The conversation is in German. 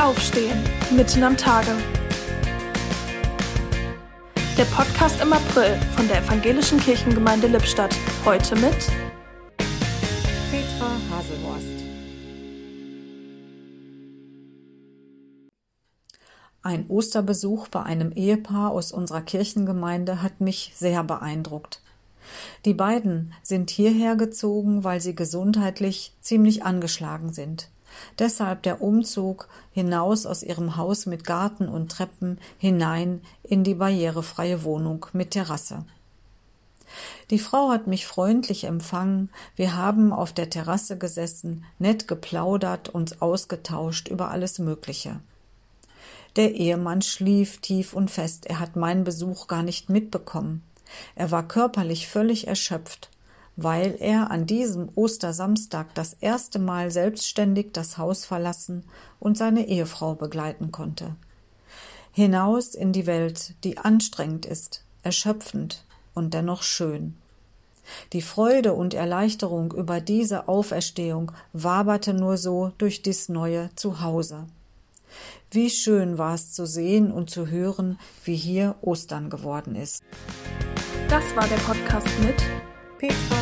Aufstehen, mitten am Tage. Der Podcast im April von der Evangelischen Kirchengemeinde Lippstadt. Heute mit Petra Haselhorst. Ein Osterbesuch bei einem Ehepaar aus unserer Kirchengemeinde hat mich sehr beeindruckt. Die beiden sind hierher gezogen, weil sie gesundheitlich ziemlich angeschlagen sind. Deshalb der Umzug hinaus aus ihrem Haus mit Garten und Treppen hinein in die barrierefreie Wohnung mit Terrasse. Die Frau hat mich freundlich empfangen, wir haben auf der Terrasse gesessen, nett geplaudert, uns ausgetauscht über alles Mögliche. Der Ehemann schlief tief und fest, er hat meinen Besuch gar nicht mitbekommen. Er war körperlich völlig erschöpft, weil er an diesem Ostersamstag das erste Mal selbstständig das Haus verlassen und seine Ehefrau begleiten konnte. Hinaus in die Welt, die anstrengend ist, erschöpfend und dennoch schön. Die Freude und Erleichterung über diese Auferstehung waberte nur so durch dies neue Zuhause. Wie schön war es zu sehen und zu hören, wie hier Ostern geworden ist. Das war der Podcast mit Petra